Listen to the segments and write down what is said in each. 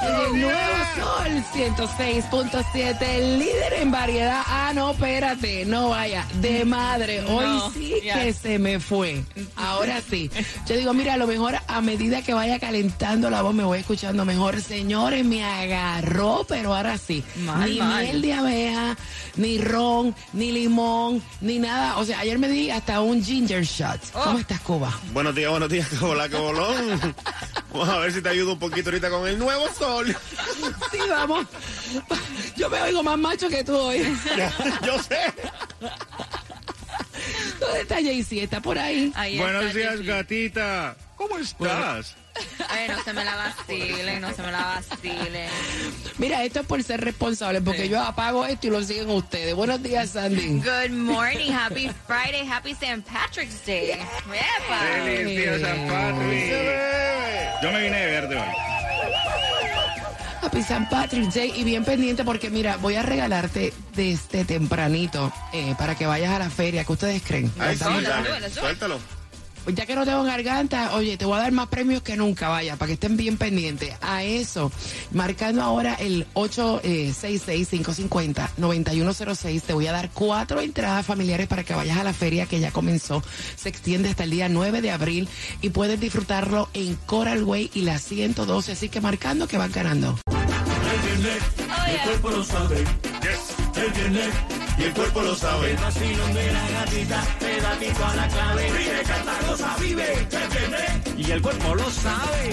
El nuevo Sol 106.7, el líder en variedad. Ah, no, espérate, no vaya, de madre. Hoy No, sí que se me fue. Ahora sí. Yo digo, mira, a lo mejor a medida que vaya calentando la voz me voy escuchando mejor. Señores, me agarró, pero ahora sí. Mal, ni mal. miel de abeja, ni ron, ni limón, ni nada. O sea, ayer me di hasta un ginger shot. Oh. ¿Cómo estás, Cuba? Buenos días, buenos días, hola, bolón. Vamos a ver si te ayudo un poquito ahorita con el nuevo sol. Sí, vamos. Yo me oigo más macho que tú hoy. Yo sé. ¿Dónde está Jaycee? ¿Está por ahí? Ahí Buenos está, días, gatita. ¿Cómo estás? Ay, no se me la vacilen, no se me la vacilen. Mira, esto es por ser responsable, porque Sí. yo apago esto y lo siguen ustedes. Buenos días, Sandy. Good morning, happy Friday, happy St. Patrick's Day. ¡Epa! Feliz día, San Patrick. Yo me vine de verde hoy. Happy St. Patrick's Day y bien pendiente porque mira, voy a regalarte desde tempranito eh, para que vayas a la feria. ¿Qué ustedes creen? Ay, sí, Dame- Suéltalo, ya que no tengo garganta, oye, te voy a dar más premios que nunca, vaya, para que estén bien pendientes. A eso, marcando ahora el 866-550-9106, te voy a dar cuatro entradas familiares para que vayas a la feria que ya comenzó. Se extiende hasta el día 9 de abril y puedes disfrutarlo en Coral Way y la 112. Así que marcando que van ganando. El viernes, y el cuerpo lo sabe. El viernes, Y el cuerpo lo sabe. el vacilón de la gatita. Pedatito a la clave. Vive, canta, goza, vive. Y el cuerpo lo sabe.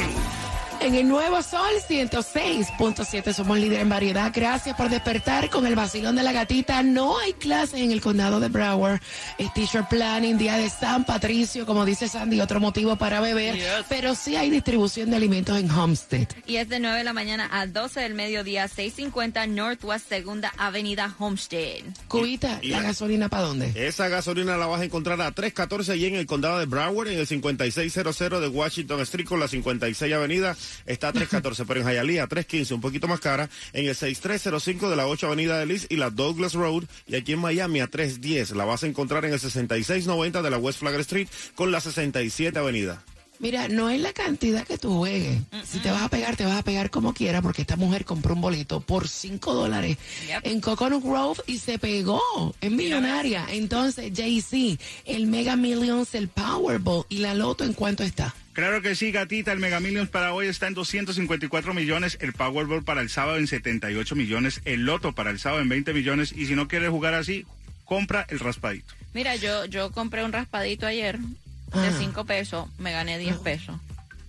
En el nuevo Sol 106.7 somos líder en variedad. Gracias por despertar con el vacilón de la gatita. No hay clases en el condado de Broward. Es teacher planning, día de San Patricio, como dice Sandy, otro motivo para beber. Pero sí hay distribución de alimentos en Homestead. Y es de 9 de la mañana a 12 del mediodía, 650 Northwest Segunda Avenida Homestead. Cubita, Y- ¿la gasolina para dónde? Esa gasolina la vas a encontrar a 314 y en el condado de Broward, en el 5600 de Washington Street con la 56 Avenida. Está a 314, pero en Hialeah 315, un poquito más cara. En el 6305 de la 8 Avenida de Liz y la Douglas Road. Y aquí en Miami a 310 la vas a encontrar en el 6690 de la West Flagler Street con la 67 Avenida. Mira, no es la cantidad que tú juegues. Si te vas a pegar, te vas a pegar como quiera, porque esta mujer compró un boleto por 5 dólares Yep. en Coconut Grove y se pegó. Es millonaria. Entonces, Jay-Z, el Mega Millions, el Powerball y la Loto, ¿en cuánto está? Claro que sí, gatita. El Mega Millions para hoy está en 254 millones. El Powerball para el sábado en 78 millones. El Loto para el sábado en 20 millones. Y si no quieres jugar así, compra el raspadito. Mira, yo, yo compré un raspadito ayer de Ah. 5 pesos, me gané 10 pesos.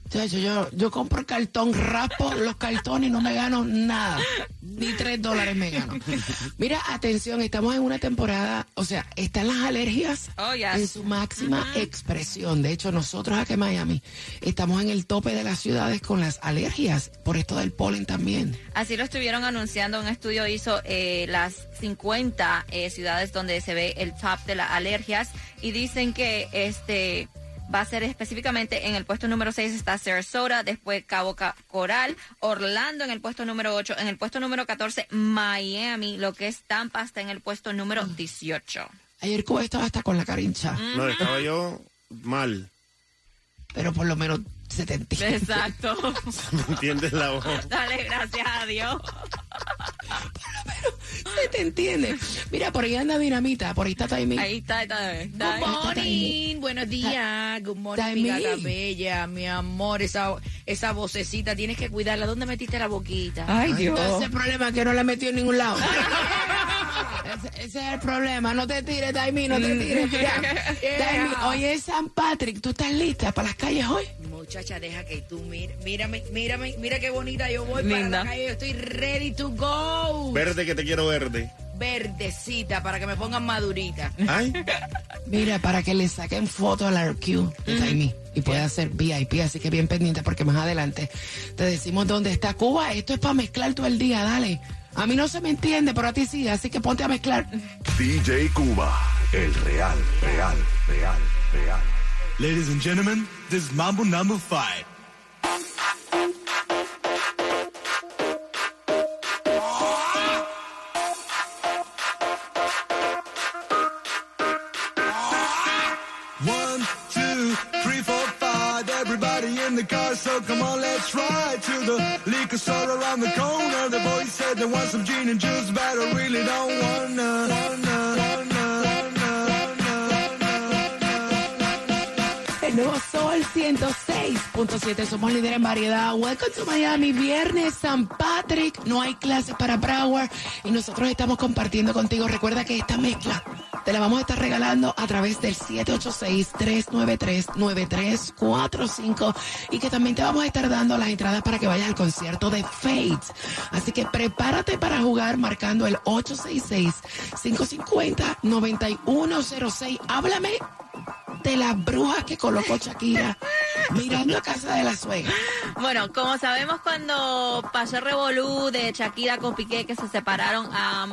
Chacho, yo, yo compro el cartón, raspo los cartones y no me gano nada. Ni tres dólares me gano. Mira, atención, estamos en una temporada, o sea, están las alergias Oh, yes. en su máxima expresión. De hecho, nosotros aquí en Miami estamos en el tope de las ciudades con las alergias, por esto del polen también. Así lo estuvieron anunciando. Un estudio hizo eh, las 50 eh, ciudades donde se ve el top de las alergias y dicen que este va a ser específicamente en el puesto número 6 está Sarasota, después Cabo Ca- Coral, Orlando en el puesto número 8, en el puesto número 14 Miami, lo que es Tampa está en el puesto número 18. Ayer Cuba estaba hasta con la cara hinchada, No, estaba yo mal. pero por lo menos se te entiende. Exacto. ¿Me entiendes la voz? Dale gracias a Dios. Se te entiende. Mira, por ahí anda Dinamita, por ahí está Taimi. Ahí está, está, está. Good morning, buenos días, good morning, mi Taimi. gata bella, mi amor, esa, esa vocecita, tienes que cuidarla. ¿Dónde metiste la boquita? Ay, Dios. Ese es el problema que no la metió en ningún lado. Ese, ese es el problema. No te tires, Taimi, no te tires. Mira, Taimi, hoy es San Patrick. ¿Tú estás lista para las calles hoy? Muchacha, deja que tú mire, mírame, mírame, mira qué bonita yo voy para Linda. la calle, yo estoy ready to go. Verde que te quiero verde. Verdecita para que me pongan madurita. Ay, Mira, para que le saquen foto a la RQ de Taimi y pueda hacer VIP, así que bien pendiente porque más adelante te decimos dónde está Cuba. Esto es para mezclar todo el día, dale. A mí no se me entiende, pero a ti sí, así que ponte a mezclar. DJ Cuba, el real, real, real, real. Ladies and gentlemen, this is Mambo number five. One, El nuevo Sol 106.7. Somos líder en variedad. Welcome to Miami. Viernes San Patrick. No hay clases para Broward. Y nosotros estamos compartiendo contigo. Recuerda que esta mezcla te la vamos a estar regalando a través del 786-393-9345. Y que también te vamos a estar dando las entradas para que vayas al concierto de Fate. Así que prepárate para jugar marcando el 866-550-9106. Háblame de la bruja que colocó Shakira mirando casa de la suegra. Bueno, como sabemos cuando pasó revolú de Shakira con Piqué que se separaron,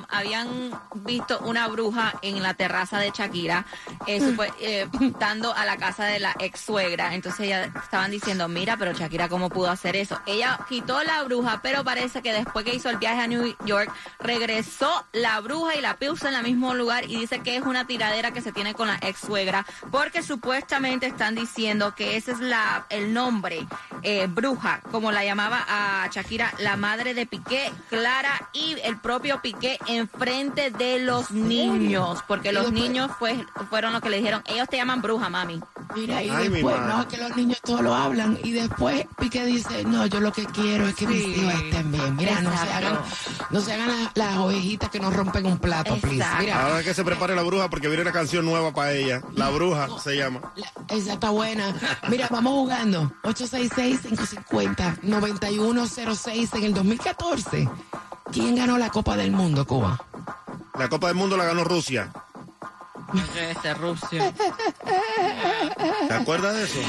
habían visto una bruja en la terraza de Shakira, eh, supo- eh, dando a la casa de la ex suegra. Entonces ya estaban diciendo, mira, pero Shakira cómo pudo hacer eso. Ella quitó la bruja, pero parece que después que hizo el viaje a New York, regresó la bruja y la puso en el mismo lugar y dice que es una tiradera que se tiene con la ex suegra, porque supuestamente están diciendo que ese es la, el nombre, eh, bruja, como la llamaba a Shakira, la madre de Piqué, Clara y el propio Piqué enfrente de los niños, porque los niños fue, fueron los que le dijeron, ellos te llaman bruja, mami. Mira, y Ay, mi después, madre. no, que los niños todos lo hablan. Y después Piqué dice, no, yo lo que quiero es que mis hijos estén bien. Mira, no se hagan, no se hagan las, las ovejitas que nos rompen un plato, please. Mira, Ahora que se prepare la bruja porque viene una canción nueva para ella. La bruja se llama. la- esa está buena. Mira, vamos jugando. 866-550-9106 en el 2014. ¿Quién ganó la Copa del Mundo, Cuba? La Copa del Mundo la ganó Rusia. Este. ¿Te acuerdas de eso?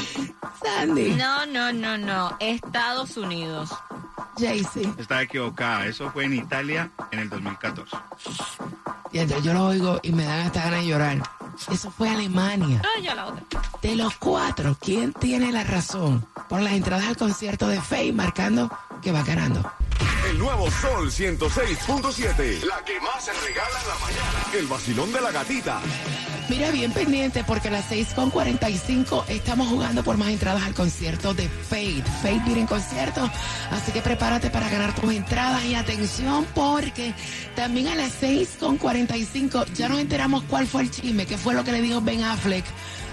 Sandy, No, no, no, no. Estados Unidos. Jaycee. Está equivocada. Eso fue en Italia en el 2014. Y entonces yo lo oigo y me dan hasta ganas de llorar. Eso fue Alemania. Ah, ya la otra. De los cuatro, ¿quién tiene la razón? Por las entradas al concierto de Faye marcando que va ganando. El nuevo Sol 106.7. La que más se regala en la mañana. El vacilón de la gatita. Mira, bien pendiente porque a las 6.45 estamos jugando por más entradas al concierto de Fate. Fate viene en concierto, así que prepárate para ganar tus entradas y atención porque también a las 6.45 ya nos enteramos cuál fue el chisme, qué fue lo que le dijo Ben Affleck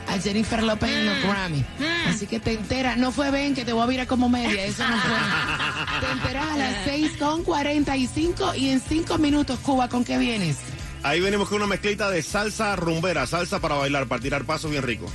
a Jennifer Lopez en los Grammy. Así que te enteras, no fue Ben que te voy a virar como media, eso no fue. te enteras a las 6.45 y en 5 minutos, Cuba, ¿con qué vienes? Ahí venimos con una mezclita de salsa rumbera, salsa para bailar, para tirar pasos bien rico.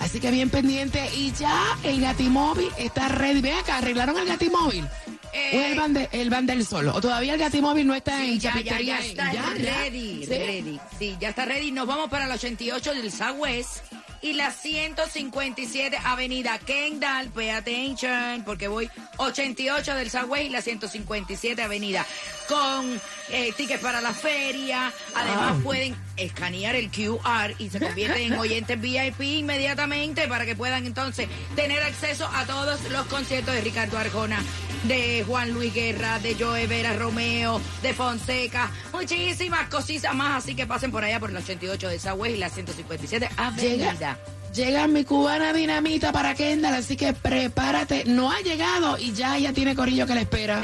Así que bien pendiente. Y ya el Gatimóvil está ready. Ven acá, ¿arreglaron el Gatimóvil? ¿O el van, de- el van del solo? ¿O todavía el Gatimóvil no está Sí, en ya, ya, Chapitería? ya está Ya, ya. ready, ¿Sí? ready. Sí, ya está ready. Nos vamos para el 88 del Southwest y la 157 Avenida Kendall. Pay attention, porque voy 88 del Southwest y la 157 Avenida con eh, tickets para la feria. Además Wow. pueden escanear el QR y se convierten en oyentes VIP inmediatamente para que puedan entonces tener acceso a todos los conciertos de Ricardo Arjona, de Juan Luis Guerra, de Joe Vera Romeo, de Fonseca, muchísimas cositas más, así que pasen por allá por el 88 de Southwest y la 157 Avenida. Llega, llega mi cubana dinamita para Kendall, así que prepárate. No ha llegado y ya ella tiene corillo que le espera.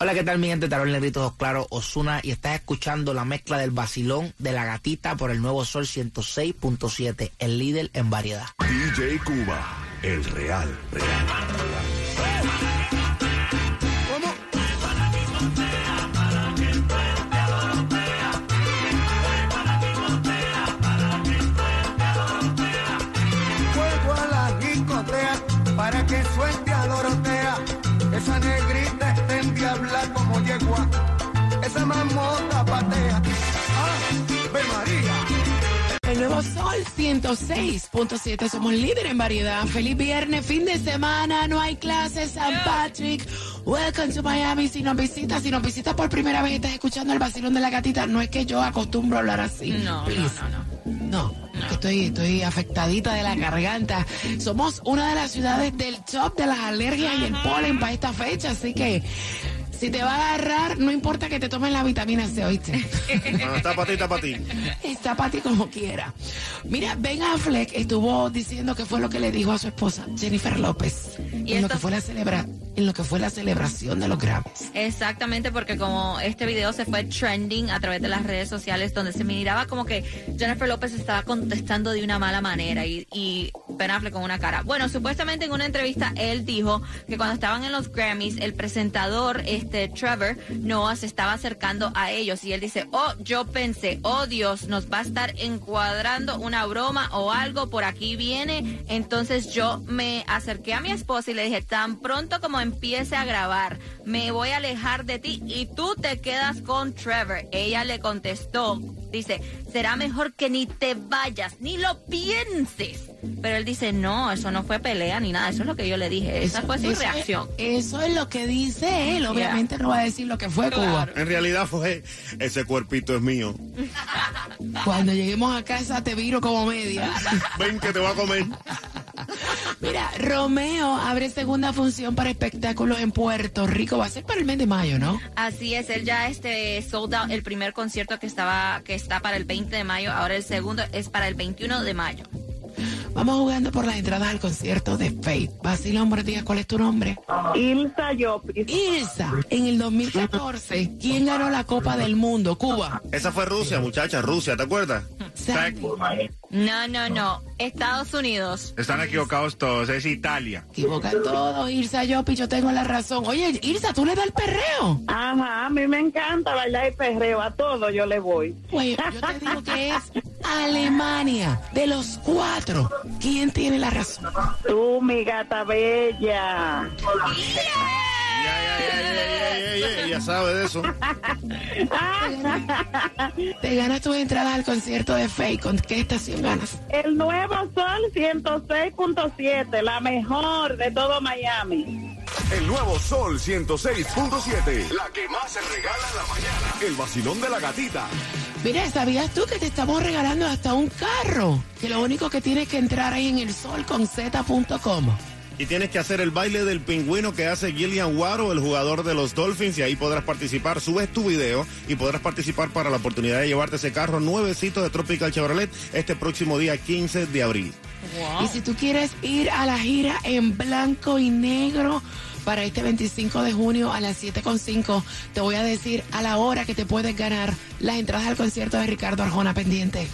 Hola, ¿qué tal mi gente? Tarón Negrito Dos Claro Osuna y estás escuchando la mezcla del vacilón de la gatita por el nuevo Sol 106.7, el líder en variedad. DJ Cuba, el real, real. Fuego a la para que suelte a Dorotea. Esa negrita está en diabla como yegua. Esa mamota nuevo Sol 106.7. Somos líder en variedad. Feliz viernes, fin de semana. No hay clases. San Patrick. Welcome to Miami. Si nos visitas, si nos visitas por primera vez y estás escuchando el vacilón de la gatita, no es que yo acostumbro a hablar así. No, no, no, no. No, estoy, estoy afectadita de la garganta. Somos una de las ciudades del top de las alergias y el polen para esta fecha, así que si te va a agarrar, no importa que te tomen la vitamina C, ¿oíste? Está para ti, está para ti. Está para ti como quiera. Mira, Ben Affleck estuvo diciendo que fue lo que le dijo a su esposa, Jennifer López, Y en lo, que fue la celebra en lo que fue la celebración de los Grammys. Exactamente, porque como este video se fue trending a través de las redes sociales, donde se miraba como que Jennifer López estaba contestando de una mala manera y, y Ben con una cara. Bueno, supuestamente en una entrevista él dijo que cuando estaban en los Grammys, el presentador, este Trevor Noah, se estaba acercando a ellos y él dice, oh, yo pensé, oh Dios, nos va a estar encuadrando una broma o algo, por aquí viene. Entonces yo me acerqué a mi esposa y le dije, tan pronto como empiece a grabar, me voy a alejar de ti y tú te quedas con Trevor. Ella le contestó, dice, será mejor que ni te vayas, ni lo pienses. Pero él dice, no, eso no fue pelea ni nada, eso es lo que yo le dije, esa fue su Eso- reacción. Eso es lo que dice él. Obviamente no va a decir lo que fue Cuba. En realidad fue, ese cuerpito es mío. Cuando lleguemos a casa te viro como media. Ven que te voy a comer. Mira, Romeo abre segunda función para espectáculos en Puerto Rico. Va a ser para el mes de mayo, ¿no? Así es, él ya este sold out el primer concierto que estaba que está para el 20 de mayo, ahora el segundo es para el 21 de mayo. Vamos jugando por las entradas al concierto de Faith. Vacilón, buenos días. ¿Cuál es tu nombre? Ilsa Llopis. Ilsa, en el 2014, ¿quién ganó la Copa del Mundo? Cuba. Esa fue Rusia, muchacha, Rusia, ¿te acuerdas? No, no, no, Estados Unidos. Están equivocados todos, es Italia. Equivocan todos, Ilsa Yopi, yo tengo la razón. Oye, Ilsa, ¿tú le das el perreo? Ajá, a mí me encanta bailar el perreo, a todo yo le voy. Pues yo te digo que es Alemania. De los cuatro, ¿quién tiene la razón? Tú, mi gata bella. Ya, ya, ya, ya, ya, ya, ya, ya sabe de eso. Te ganas tus entradas al concierto de Faith. ¿Con qué estación ganas? El nuevo Sol 106.7, la mejor de todo Miami. El nuevo Sol 106.7. La que más se regala en la mañana. El vacilón de la gatita. Mira, ¿sabías tú que te estamos regalando hasta un carro? Que lo único que tienes que entrar ahí en el solconz.com. Y tienes que hacer el baile del pingüino que hace Gillian Waro, el jugador de los Dolphins, y ahí podrás participar. Subes tu video y podrás participar para la oportunidad de llevarte ese carro nuevecito de Tropical Chevrolet este próximo día 15 de abril. Y si tú quieres ir a la gira en blanco y negro para este 25 de junio a las 7.5, te voy a decir a la hora que te puedes ganar las entradas al concierto de Ricardo Arjona pendiente.